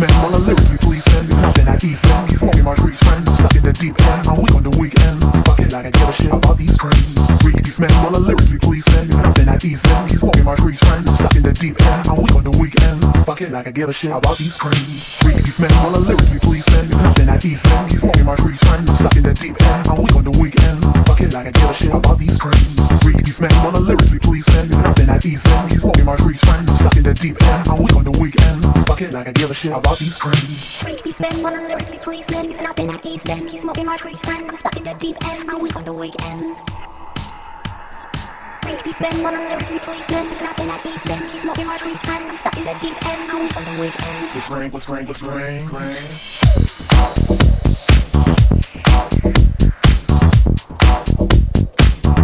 man nothing I eat from you Smoking my trees, friend, stuck in the deep end I'm weak on the weekend, fucking like I give a shit about these trends Freak these men, wanna lyrically please man. Then I ease them, he's smoking my crease friend. Stuck in the deep end, I'm weak on the weekend. Fuck it like I give a shit about these creams. Freaky man while I lyrically please man. Then I ease them, he's smoking my crease friend. Stuck in the deep end, I'm weak on the weekend. Fuck it like I give a shit about these creams. Freaky while I lyrically please man. Then I ease them, he's smoking my crease friend. I'm Stuck in the deep end, I'm weak on the weekend. He's been one of lyrically policemen. If nothing at these then he's smoking my trees friend. I'm stuck in the deep end. I'm weak on the weekend. What's rain? What's rain? What's rain? rain.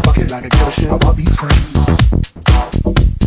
Fuck it I give a shit about these friends.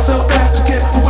Myself back to get one